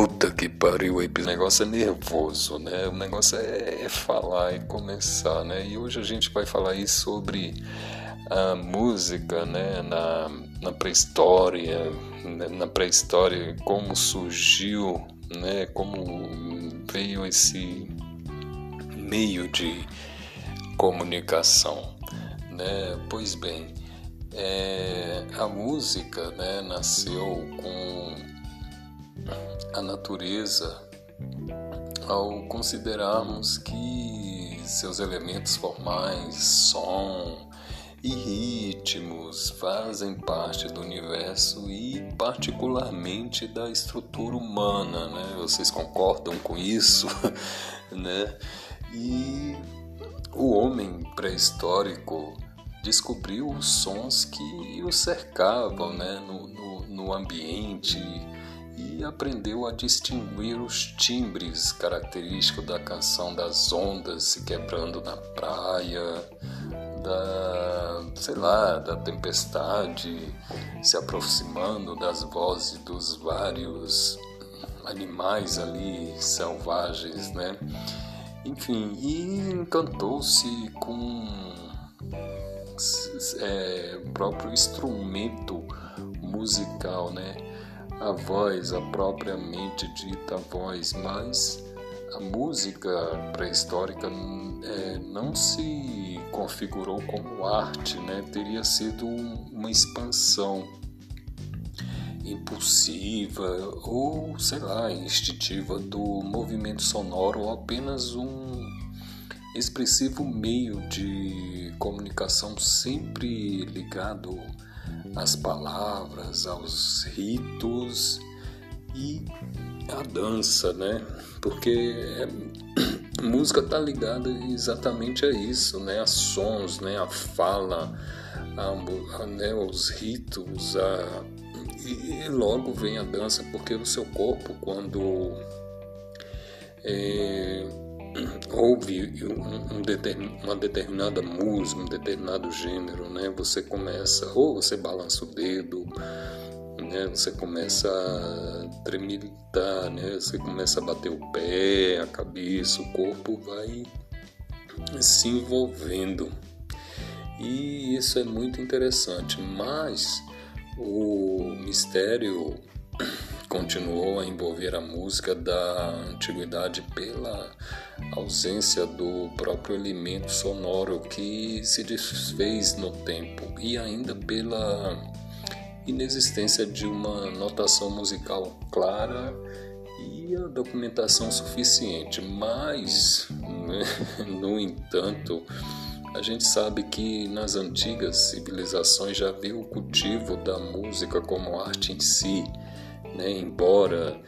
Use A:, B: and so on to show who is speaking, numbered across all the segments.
A: Puta que pariu, o negócio é nervoso, né? O negócio é, é falar e é começar, né? E hoje a gente vai falar aí sobre a música, né? Na, na pré-história, né? na pré-história, como surgiu, né? Como veio esse meio de comunicação, né? Pois bem, é, a música, né? Nasceu com a natureza ao considerarmos que seus elementos formais, som e ritmos fazem parte do universo e particularmente da estrutura humana, né? Vocês concordam com isso, né? E o homem pré-histórico descobriu os sons que o cercavam, né? No, no, no ambiente e aprendeu a distinguir os timbres característicos da canção das ondas se quebrando na praia, da, sei lá, da tempestade se aproximando das vozes dos vários animais ali selvagens, né? Enfim, e encantou-se com é, o próprio instrumento musical, né? A voz, a propriamente dita voz, mas a música pré-histórica é, não se configurou como arte, né? teria sido uma expansão impulsiva ou, sei lá, instintiva do movimento sonoro ou apenas um expressivo meio de comunicação sempre ligado às palavras, aos ritos e à dança, né? Porque é, música está ligada exatamente a isso, né? A sons, né? A fala, a, a, né? os ritos, a, e, e logo vem a dança, porque o seu corpo, quando é, ouve um, determin, uma determinada música, um determinado gênero, né? Você começa, ou você balança o dedo, né? Você começa a tremitar, né? Você começa a bater o pé, a cabeça, o corpo vai se envolvendo. E isso é muito interessante, mas o mistério continuou a envolver a música da antiguidade pela ausência do próprio elemento sonoro que se desfez no tempo e ainda pela inexistência de uma notação musical clara e a documentação suficiente. Mas, né, no entanto, a gente sabe que nas antigas civilizações já havia o cultivo da música como arte em si né, embora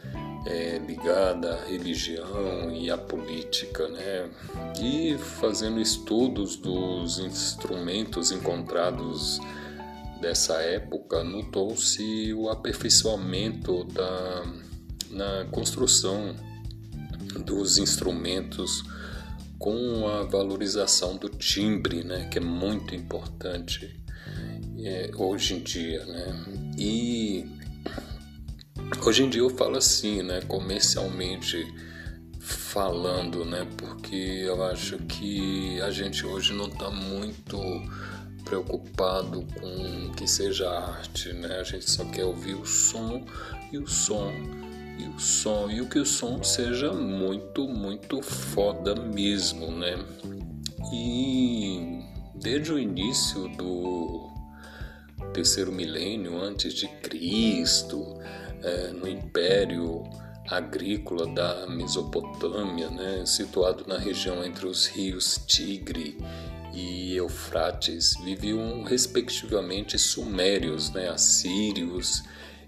A: é, ligada à religião e à política, né, e fazendo estudos dos instrumentos encontrados dessa época, notou-se o aperfeiçoamento da, na construção dos instrumentos com a valorização do timbre, né, que é muito importante é, hoje em dia, né, e Hoje em dia eu falo assim, né, comercialmente falando, né, porque eu acho que a gente hoje não está muito preocupado com que seja arte, né? A gente só quer ouvir o som e o som e o som e o que o som seja muito, muito foda mesmo, né? E desde o início do terceiro milênio antes de Cristo, é, no Império Agrícola da Mesopotâmia, né, situado na região entre os rios Tigre e Eufrates, viviam respectivamente sumérios, né, assírios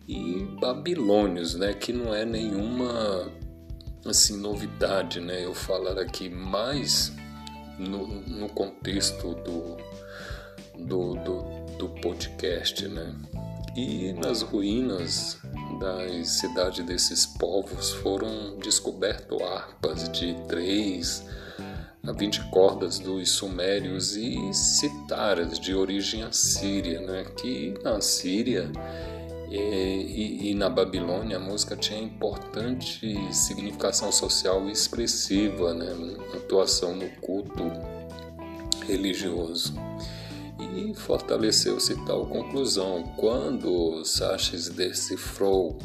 A: e babilônios, né, que não é nenhuma assim novidade, né, eu falar aqui mais no, no contexto do, do, do, do podcast, né. E nas ruínas das cidades desses povos foram descobertas harpas de três a vinte cordas dos sumérios e citaras de origem assíria, né? que na Síria E, e, e, na Babilônia a música tinha importante significação social expressiva, né? atuação no culto religioso. E fortaleceu-se tal conclusão quando Sachs decifrou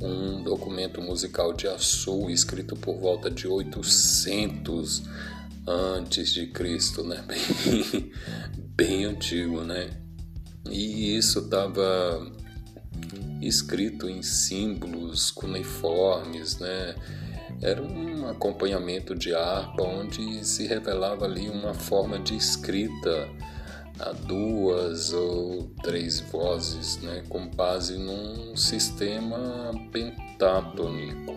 A: um documento musical de Assu escrito por volta de 800 antes de Cristo, né? Bem, bem antigo, né? E isso estava escrito em símbolos cuneiformes, né? Era um acompanhamento de harpa onde se revelava ali uma forma de escrita a duas ou três vozes, né, com base num sistema pentatônico.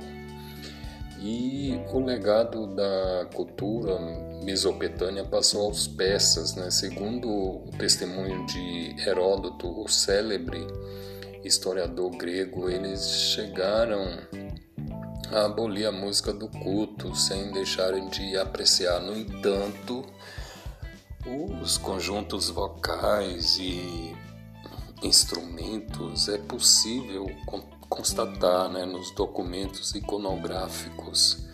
A: E o legado da cultura mesopotâmia passou aos persas, né? segundo o testemunho de Heródoto, o célebre historiador grego, eles chegaram a abolir a música do culto sem deixarem de apreciar. No entanto, os conjuntos vocais e instrumentos é possível constatar né, nos documentos iconográficos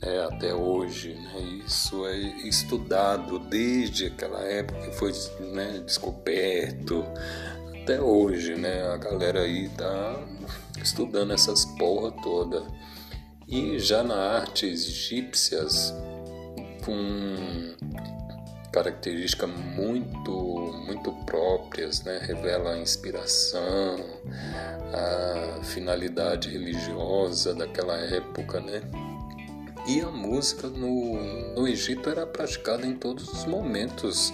A: né, até hoje. Né, isso é estudado desde aquela época que foi né, descoberto até hoje. Né, a galera aí está estudando essas porra toda. E já na artes egípcias, com características muito muito próprias, né? revela a inspiração, a finalidade religiosa daquela época, né? E a música no, no Egito era praticada em todos os momentos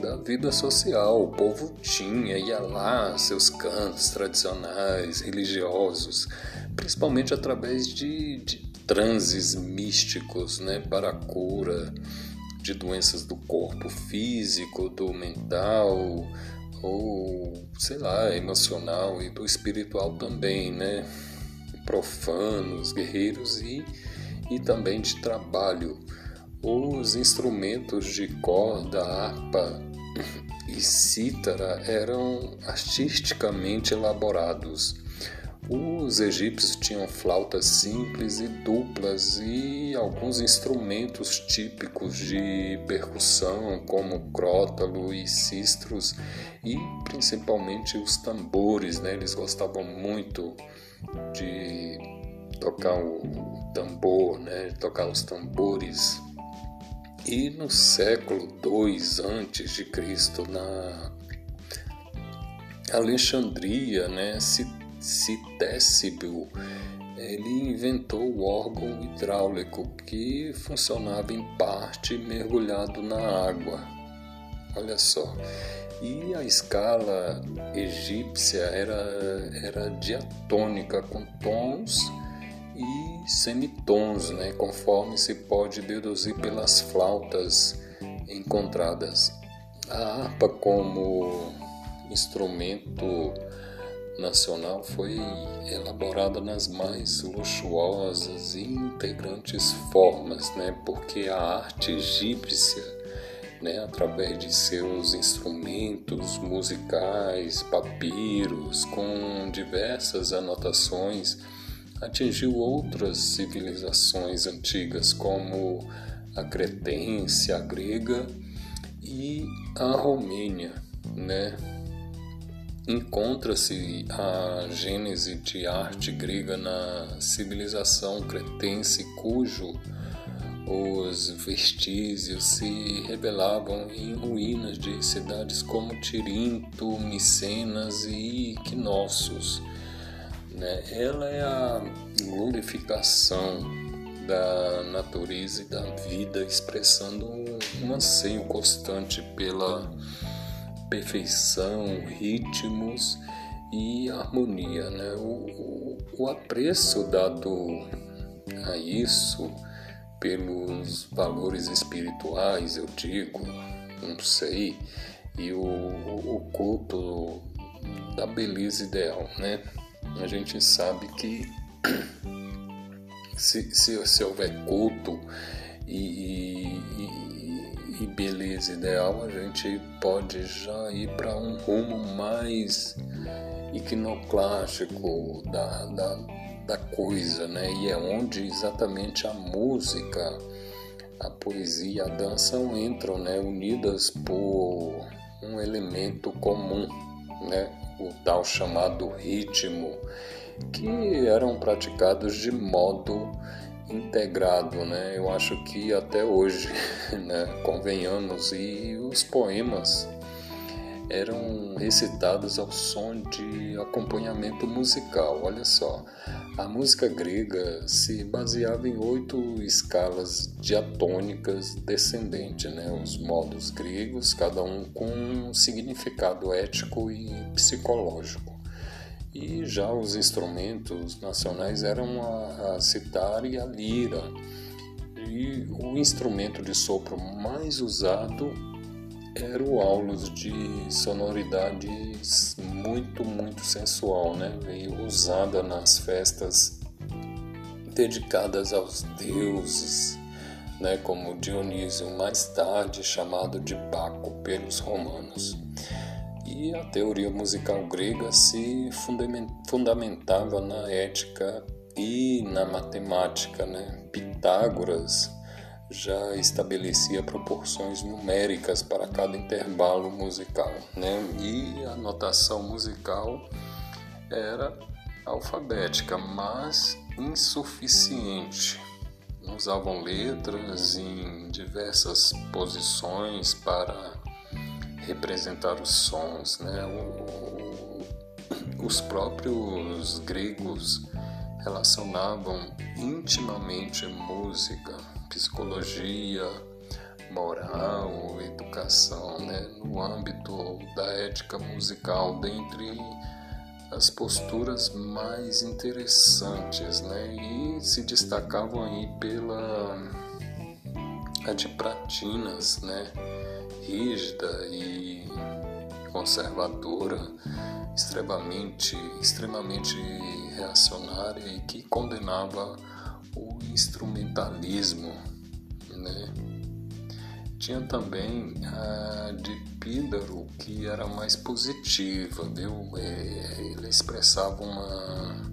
A: da vida social. O povo tinha, ia lá, seus cantos tradicionais, religiosos, principalmente através de, de transes místicos né, para a cura de doenças do corpo físico, do mental, ou sei lá, emocional e do espiritual também, né? Profanos, guerreiros e, e também de trabalho. Os instrumentos de corda, harpa e cítara eram artisticamente elaborados os egípcios tinham flautas simples e duplas e alguns instrumentos típicos de percussão, como crótalo e cistros, e principalmente os tambores, né? Eles gostavam muito de tocar o tambor, né? Tocar os tambores. E no século II antes de Cristo, na Alexandria, né, se Citécibo, ele inventou o órgão hidráulico que funcionava em parte mergulhado na água. Olha só. E a escala egípcia era, era diatônica, com tons e semitons, né, conforme se pode deduzir pelas flautas encontradas. A harpa, como instrumento nacional foi elaborada nas mais luxuosas e integrantes formas, né? porque a arte egípcia, né, através de seus instrumentos musicais, papiros, com diversas anotações, atingiu outras civilizações antigas, como a cretense, a grega e a romênia, né? Encontra-se a gênese de arte grega na civilização cretense, cujo os vestígios se revelavam em ruínas de cidades como Tirinto, Micenas e Knossos. Né? Ela é a glorificação da natureza e da vida, expressando um anseio constante pela perfeição, ritmos e harmonia. Né? O, o, o apreço dado a isso pelos valores espirituais, eu digo, não sei, e o, o culto da beleza ideal, né? A gente sabe que se, se, se houver culto e, e e beleza ideal, a gente pode já ir para um rumo mais iconoclástico da, da, da coisa, né? E é onde exatamente a música, a poesia a dança entram, né? Unidas por um elemento comum, né? O tal chamado ritmo, que eram praticados de modo integrado, né? Eu acho que até hoje, né? Convenhamos e os poemas eram recitados ao som de acompanhamento musical. Olha só, a música grega se baseava em oito escalas diatônicas descendentes, né? os modos gregos, cada um com um significado ético e psicológico. E já os instrumentos nacionais eram a, a citar e a lira. E o instrumento de sopro mais usado era o aulos de sonoridades muito, muito sensual, né? Veio usada nas festas dedicadas aos deuses, né? Como Dionísio, mais tarde chamado de Baco pelos romanos. A teoria musical grega se fundamentava na ética e na matemática, né? Pitágoras já estabelecia proporções numéricas para cada intervalo musical, né? E a notação musical era alfabética, mas insuficiente. Usavam letras em diversas posições para representar os sons, né? O, os próprios gregos relacionavam intimamente música psicologia, moral, educação, né, no âmbito da ética musical, dentre as posturas mais interessantes, né, e se destacavam aí pela a de Pratinas, né, rígida e conservadora, extremamente, extremamente reacionária e que condenava o instrumentalismo, né? Tinha também a de Píndaro, que era mais positiva, viu? É, ele expressava uma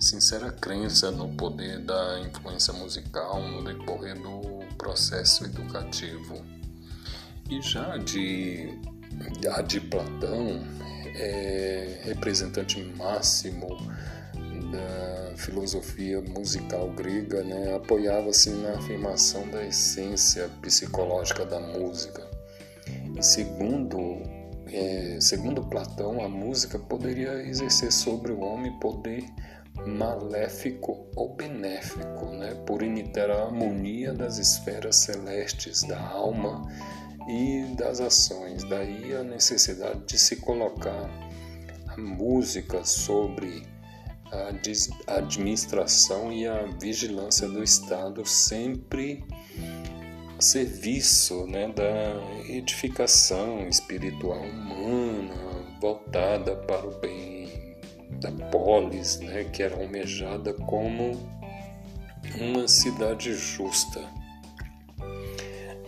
A: sincera crença no poder da influência musical no decorrer do processo educativo. E já de, a de Platão, é representante máximo da filosofia musical grega né, apoiava-se na afirmação da essência psicológica da música. E segundo, é, segundo Platão, a música poderia exercer sobre o homem poder maléfico ou benéfico, né, por imitar a harmonia das esferas celestes da alma e das ações. Daí a necessidade de se colocar a música sobre a administração e a vigilância do Estado sempre a serviço né, da edificação espiritual humana voltada para o bem da polis, né, que era almejada como uma cidade justa.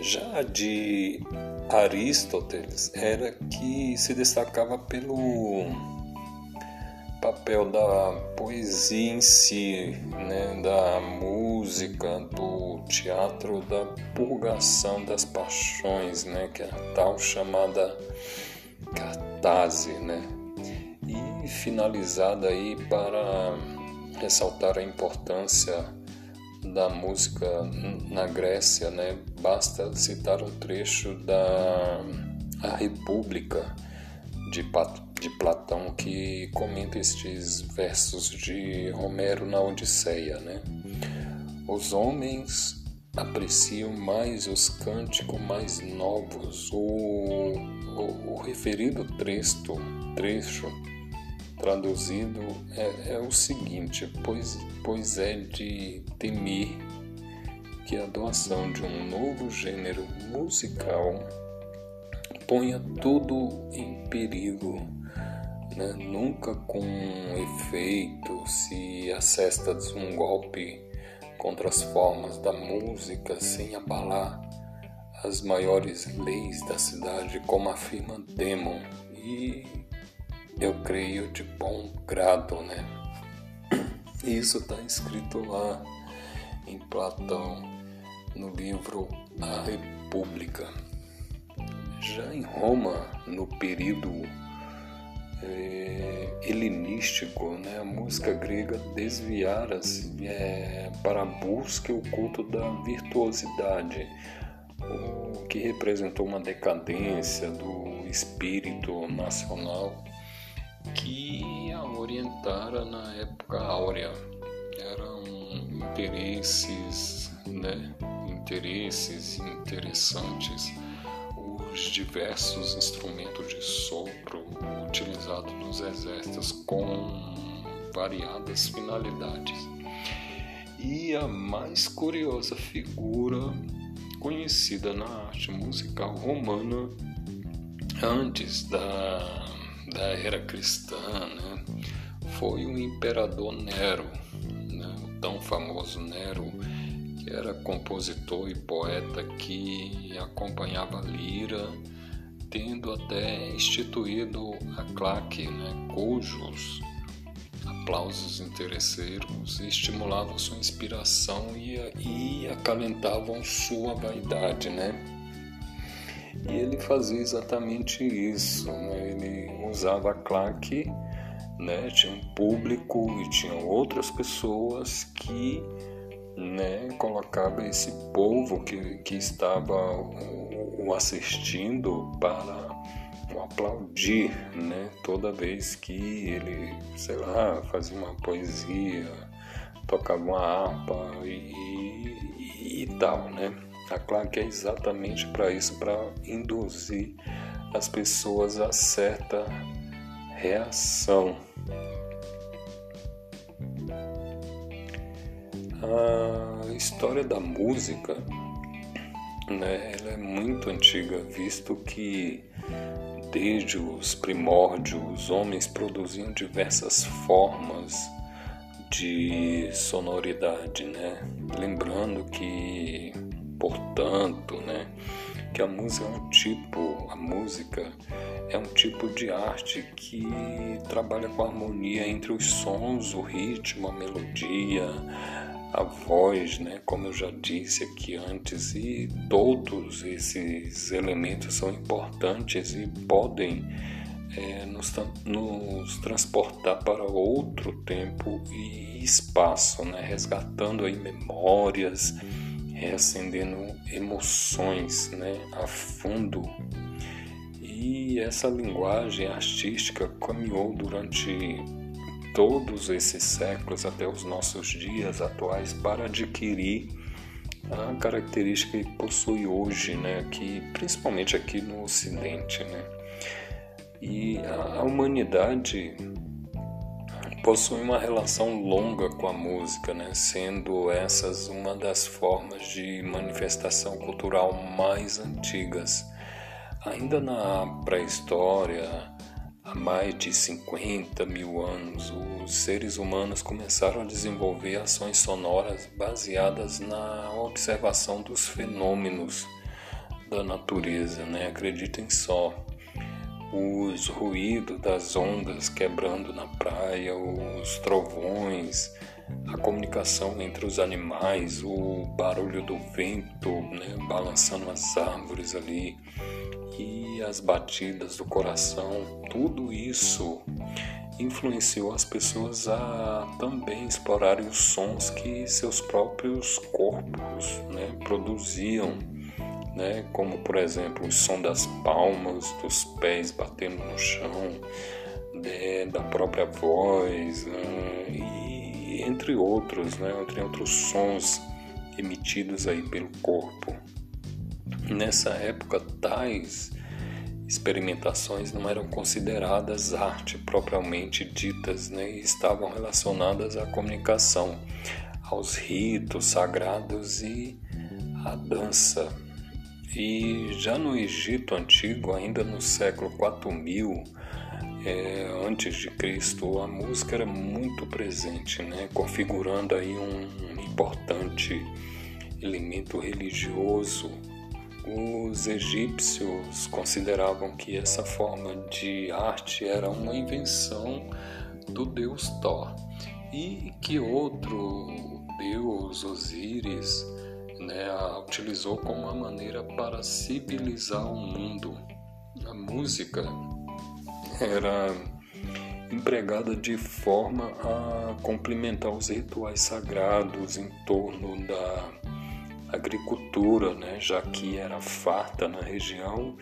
A: Já de Aristóteles era que se destacava pelo papel da poesia em si, né, da música, do teatro, da purgação das paixões, né, que é a tal chamada catarse, né, e finalizada aí para ressaltar a importância da música na Grécia, né, basta citar um trecho da A República de Pato de Platão que comenta estes versos de Homero na Odisseia, né? Os homens apreciam mais os cânticos mais novos. O, o, o referido trecho, trecho traduzido é, é, o seguinte: pois, pois é de temer que a doação de um novo gênero musical ponha tudo em perigo né? nunca com efeito se assesta um golpe contra as formas da música sem abalar as maiores leis da cidade, como afirma Demon. E eu creio de bom grado, né? Isso está escrito lá em Platão, no livro A República. Já em Roma, no período é, helenístico, né, a música grega desviara-se é, para a busca e o culto da virtuosidade, o que representou uma decadência do espírito nacional que a orientara na época áurea. Eram interesses, né, interesses interessantes os diversos instrumentos de sopro utilizados nos exércitos com variadas finalidades. E a mais curiosa figura conhecida na arte musical romana antes da, da era cristã né, foi o imperador Nero, né, o tão famoso Nero era compositor e poeta que acompanhava lira, tendo até instituído a claque, né, cujos aplausos interesseiros estimulavam sua inspiração e, e acalentavam sua vaidade, né? E ele fazia exatamente isso, né? ele usava a claque, né? tinha um público e tinha outras pessoas que né, colocava esse povo que, que estava o, assistindo para o aplaudir, né, toda vez que ele, sei lá, fazia uma poesia, tocava uma harpa e, e, e tal, né. A claque é exatamente para isso, para induzir as pessoas a certa reação A história da música, né, ela é muito antiga, visto que desde os primórdios os homens produziam diversas formas de sonoridade, né? Lembrando que, portanto, né, que a música é um tipo, a música é um tipo de arte que trabalha com a harmonia entre os sons, o ritmo, a melodia, a voz, né, como eu já disse aqui antes, e todos esses elementos são importantes e podem é, nos, nos, transportar para outro tempo e espaço, né, resgatando aí memórias, reacendendo emoções né, a fundo. E essa linguagem artística caminhou durante todos esses séculos até os nossos dias atuais para adquirir a característica que possui hoje, né, que principalmente aqui no Ocidente, né. E a humanidade possui uma relação longa com a música, né, sendo essas uma das formas de manifestação cultural mais antigas. Ainda na pré-história, Há mais de 50 mil anos, os seres humanos começaram a desenvolver ações sonoras baseadas na observação dos fenômenos da natureza. Né? Acreditem só, os ruídos das ondas quebrando na praia, os trovões, a comunicação entre os animais, o barulho do vento né? balançando as árvores ali e as batidas do coração, tudo isso influenciou as pessoas a também explorarem os sons que seus próprios corpos né, produziam, né, como por exemplo o som das palmas, dos pés batendo no chão, né, da própria voz, né, e entre outros, né, entre outros sons emitidos aí pelo corpo. Nessa época, tais experimentações não eram consideradas arte propriamente ditas, né? e estavam relacionadas à comunicação, aos ritos sagrados e à dança. E já no Egito Antigo, ainda no século 4000 é, antes de Cristo, a música era muito presente, né? configurando aí um importante elemento religioso os egípcios consideravam que essa forma de arte era uma invenção do deus Thor e que outro deus, Osíris, né, a utilizou como uma maneira para civilizar o mundo. A música era empregada de forma a complementar os rituais sagrados em torno da agricultura, né, já que era farta na região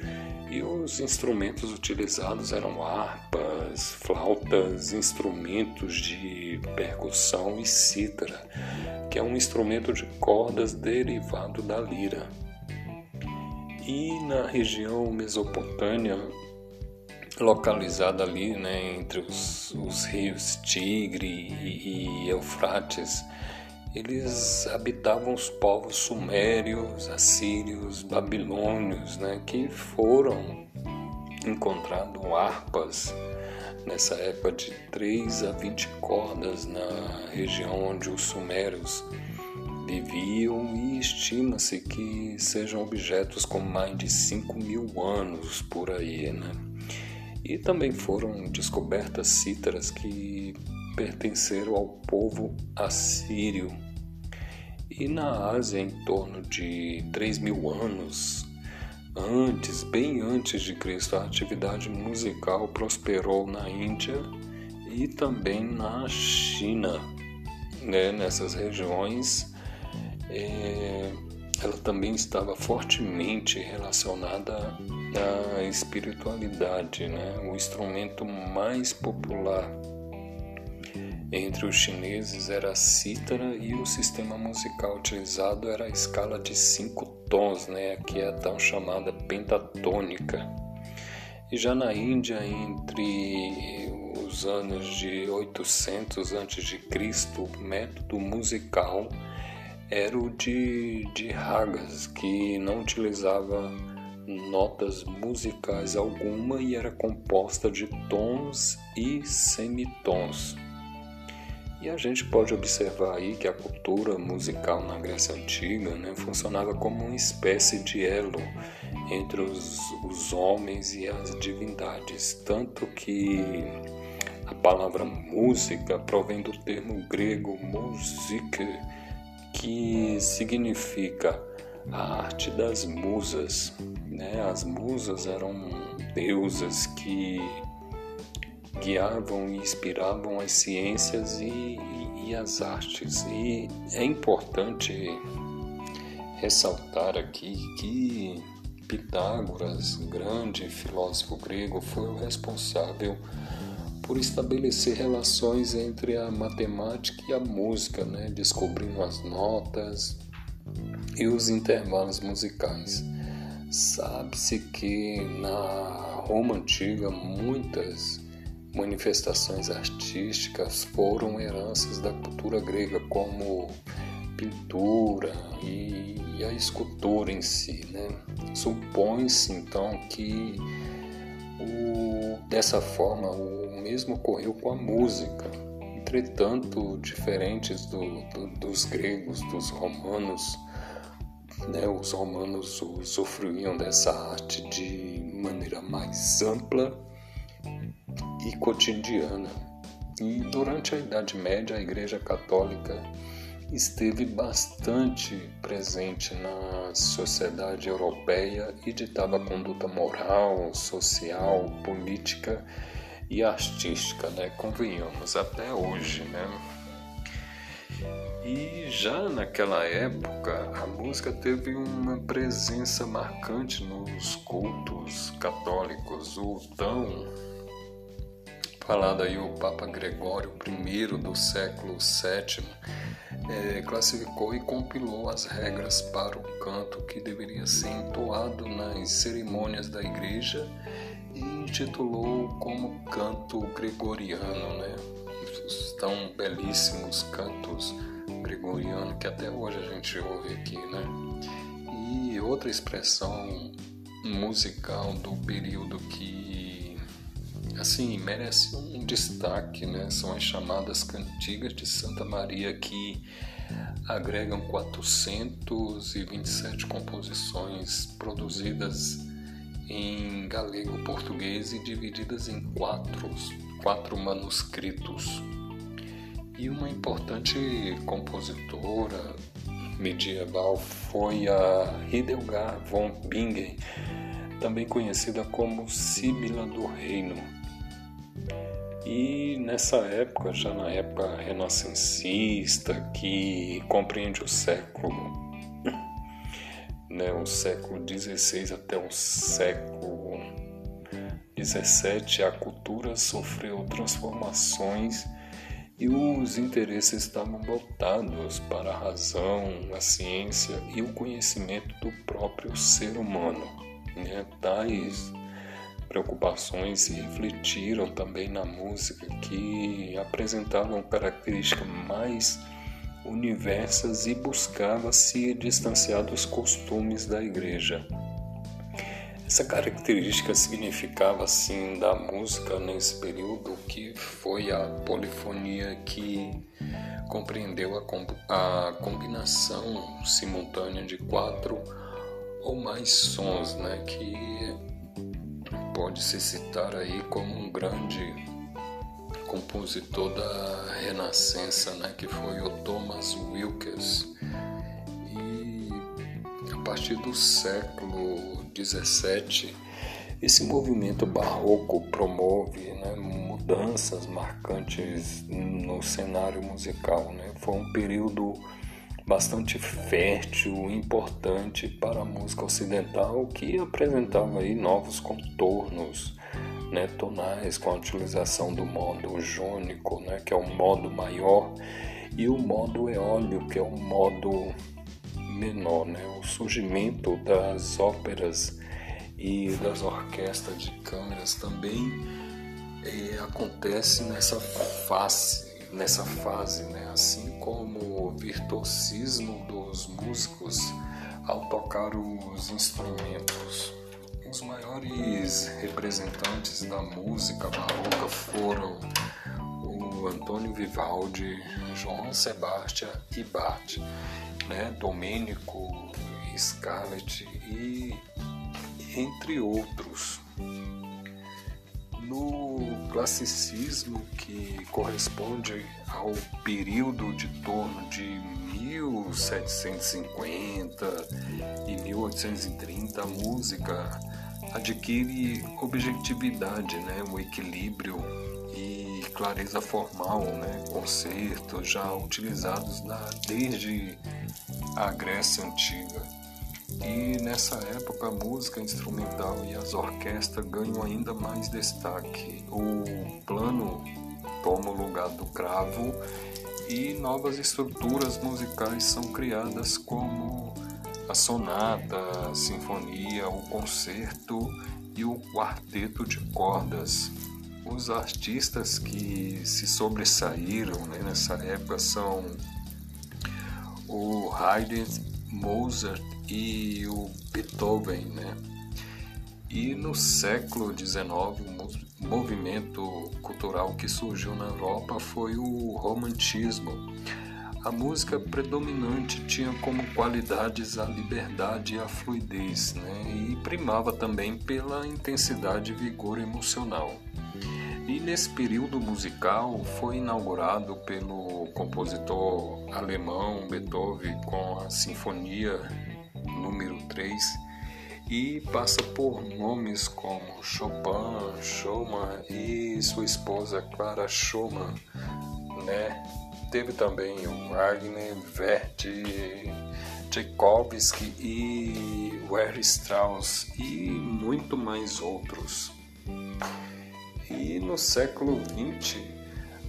A: e os instrumentos utilizados eram harpas, flautas, instrumentos de percussão e cítara, que é um instrumento de cordas derivado da lira. E na região mesopotâmia, localizada ali né, entre os, os rios Tigre e, e Eufrates, eles habitavam os povos sumérios, assírios, babilônios, né, que foram encontrando harpas nessa época de 3 a 20 cordas na região onde os sumérios viviam e estima-se que sejam objetos com mais de 5 mil anos por aí, né? E também foram descobertas cítaras que pertenceram ao povo assírio. E na Ásia, em torno de 3 mil anos antes, bem antes de Cristo, a atividade musical prosperou na Índia e também na China. Né? Nessas regiões, é, ela também estava fortemente relacionada à espiritualidade. Né? O instrumento mais popular entre os chineses era a cítara e o sistema musical utilizado era a escala de cinco tons, né, que é a tão chamada pentatônica. E já na Índia, entre os anos de 800 a.C., o método musical era o de, de ragas, que não utilizava notas musicais alguma e era composta de tons e semitons. E a gente pode observar aí que a cultura musical na Grécia Antiga né, funcionava como uma espécie de elo entre os, os homens e as divindades, tanto que a palavra música provém do termo grego musike, que significa a arte das musas. Né? As musas eram deusas que guiavam e inspiravam as ciências e, e, e as artes. E é importante ressaltar aqui que Pitágoras, grande filósofo grego, foi o responsável por estabelecer relações entre a matemática e a música, né? descobrindo as notas e os intervalos musicais. Sabe-se que na Roma antiga muitas manifestações artísticas foram heranças da cultura grega, como pintura e, a escultura em si. Né? Supõe-se então que o, dessa forma o mesmo ocorreu com a música. Entretanto, diferentes do, do, dos gregos, dos romanos, né, os romanos usufruíam dessa arte de maneira mais ampla e cotidiana. E durante a Idade Média, a Igreja Católica esteve bastante presente na sociedade europeia e ditava conduta moral, social, política e artística, né? Convenhamos, até hoje, né? E já naquela época, a música teve uma presença marcante nos cultos católicos. O tão falado aí o Papa Gregório I do século VII é, classificou e compilou as regras para o canto que deveria ser entoado nas cerimônias da igreja e intitulou como canto gregoriano, né? Os tão belíssimos cantos gregorianos que até hoje a gente ouve aqui, né? E outra expressão musical do período que assim, merece um destaque, né? São as chamadas cantigas de Santa Maria que agregam 427 composições produzidas em galego português e divididas em quatro, quatro manuscritos. E uma importante compositora medieval foi a Hildegard von Bingen, também conhecida como Síbila do Reino. E nessa época, já na época renascencista, que compreende o século, né, o século XVI até o século XVII, a cultura sofreu transformações e os interesses estavam voltados para a razão, a ciência e o conhecimento do próprio ser humano. Né? Tais preocupações se refletiram também na música, que apresentavam características mais universas e buscava se distanciar dos costumes da igreja. Essa característica significava assim da música nesse período que foi a polifonia que compreendeu a, a combinação simultânea de quatro ou mais sons, né, que pode se citar aí como um grande compositor da Renascença, né, que foi o Thomas Wilkes. E a partir do século 17, esse movimento barroco promove né, mudanças marcantes no cenário musical. Né? Foi um período bastante fértil, importante para a música ocidental, que apresentava aí novos contornos né, tonais com a utilização do modo jônico, né, que é o modo maior, e o modo eólio, que é o modo menor, né? o surgimento das óperas e das orquestras de câmeras também é, acontece nessa fase, nessa fase, né? Assim como o virtuosismo dos músicos ao tocar os instrumentos. Os maiores representantes da música barroca foram o Antônio Vivaldi, João Sebastião e Bach né, Domênico, Scarlett e entre outros. No classicismo, que corresponde ao período de torno de 1750 e 1830, a música adquire objetividade, né, o equilíbrio e clareza formal, né, concertos já utilizados na, desde a Grécia Antiga. E nessa época a música instrumental e as orquestras ganham ainda mais destaque. O plano toma o lugar do cravo e novas estruturas musicais são criadas como a sonata, a sinfonia, o concerto e o quarteto de cordas. Os artistas que se sobressaíram né, nessa época são o Haydn, Mozart e o Beethoven, né? E no século XIX, o movimento cultural que surgiu na Europa foi o romantismo. A música predominante tinha como qualidades a liberdade e a fluidez, né? e primava também pela intensidade e vigor emocional. E nesse período musical foi inaugurado pelo compositor alemão Beethoven com a Sinfonia número 3 e passa por nomes como Chopin, Schumann e sua esposa Clara Schumann, né? Teve também o Wagner, Verdi, Tchaikovsky e Wehr Strauss e muito mais outros. E no século XX,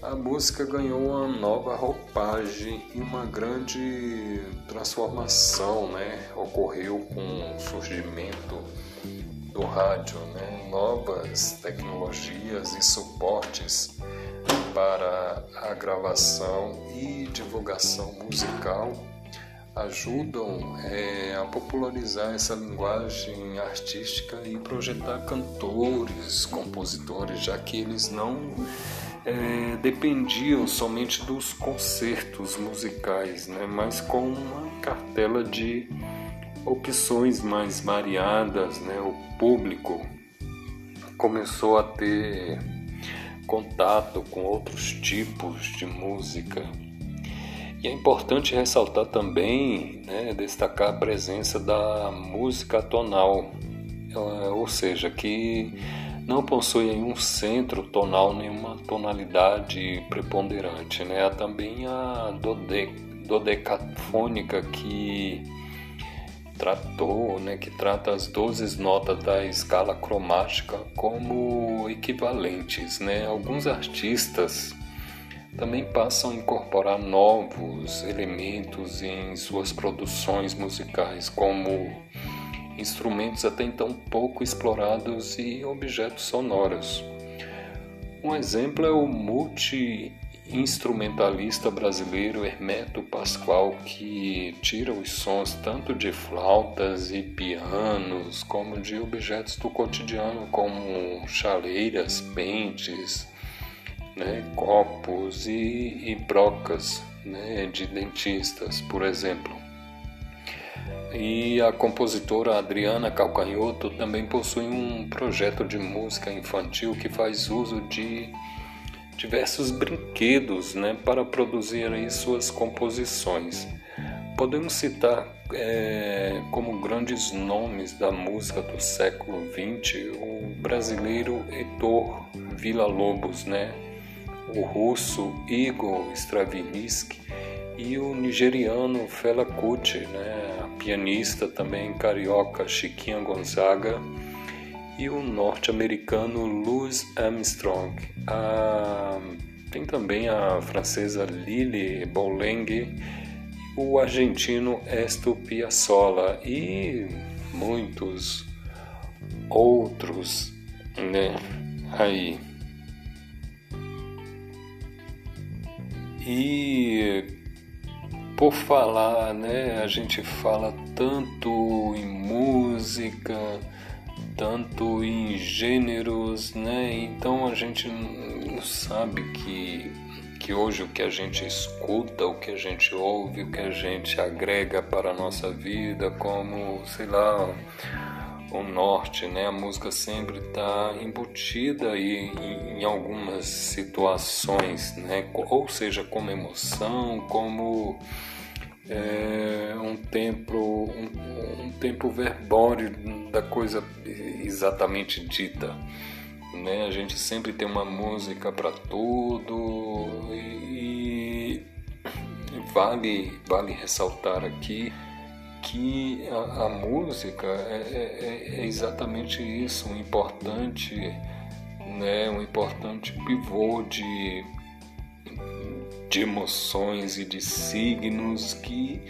A: a música ganhou uma nova roupagem e uma grande transformação né? ocorreu com o surgimento do rádio, né? novas tecnologias e suportes para a gravação e divulgação musical ajudam é, a popularizar essa linguagem artística e projetar cantores, compositores, já que eles não é, dependiam somente dos concertos musicais, né, mas com uma cartela de opções mais variadas, né, o público começou a ter contato com outros tipos de música. E é importante ressaltar também, né, destacar a presença da música tonal, ou seja, que não possui um centro tonal, nenhuma tonalidade preponderante. Né? Há também a dode, dodecafônica que tratou, né, que trata as 12 notas da escala cromática como equivalentes. Né? Alguns artistas também passam a incorporar novos elementos em suas produções musicais, como instrumentos até então pouco explorados e objetos sonoros. Um exemplo é o multi-instrumentalista brasileiro Hermeto Pascoal, que tira os sons tanto de flautas e pianos, como de objetos do cotidiano, como chaleiras, pentes, né, copos e, e brocas né, de dentistas, por exemplo. E a compositora Adriana Calcanhoto também possui um projeto de música infantil que faz uso de diversos brinquedos né, para produzir suas composições. Podemos citar é, como grandes nomes da música do século XX o brasileiro Heitor Villa-Lobos, né? o russo Igor Stravinsky e o nigeriano Fela Kuti, né, a pianista também carioca Chiquinha Gonzaga e o norte-americano Louis Armstrong. A, tem também a francesa Lili Bouleng, o argentino Esto Piazzolla e muitos outros, né? Aí E por falar, né, a gente fala tanto em música, tanto em gêneros, né? Então a gente não sabe que que hoje o que a gente escuta, o que a gente ouve, o que a gente agrega para a nossa vida, como, sei lá, o norte, né? A música sempre está embutida aí em, algumas situações, né? Ou seja, como emoção, como é, um tempo um, um, tempo verbóreo da coisa exatamente dita, né? A gente sempre tem uma música para tudo e, e vale vale ressaltar aqui que a, a música é, é, é, exatamente isso, um importante, né, um importante pivô de, de emoções e de signos que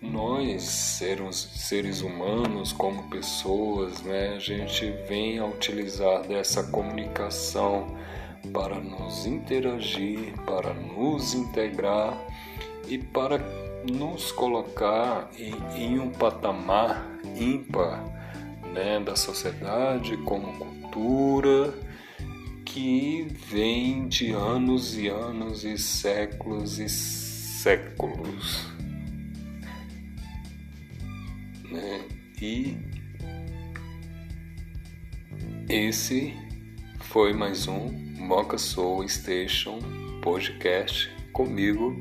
A: nós, seres, seres humanos, como pessoas, né, a gente vem a utilizar dessa comunicação para nos interagir, para nos integrar e para nos colocar em, em um patamar ímpar né, da sociedade como cultura que vem de anos e anos e séculos e séculos. Né? E esse foi mais um Moca Soul Station podcast comigo,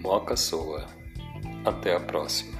A: Moca Soa. Até a próxima.